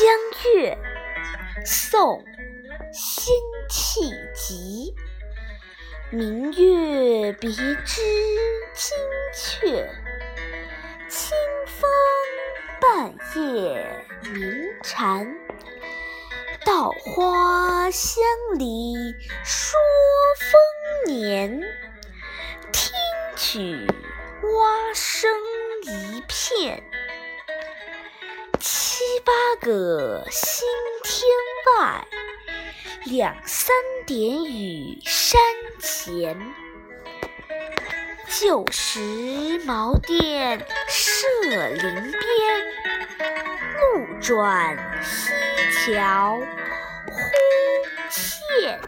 江月宋辛弃疾明月别枝惊鹊清风半夜鸣蝉稻花香里说丰年。听取蛙声一片。八个星天外，两三点雨山前。旧时茅店社林边，路转溪桥忽见。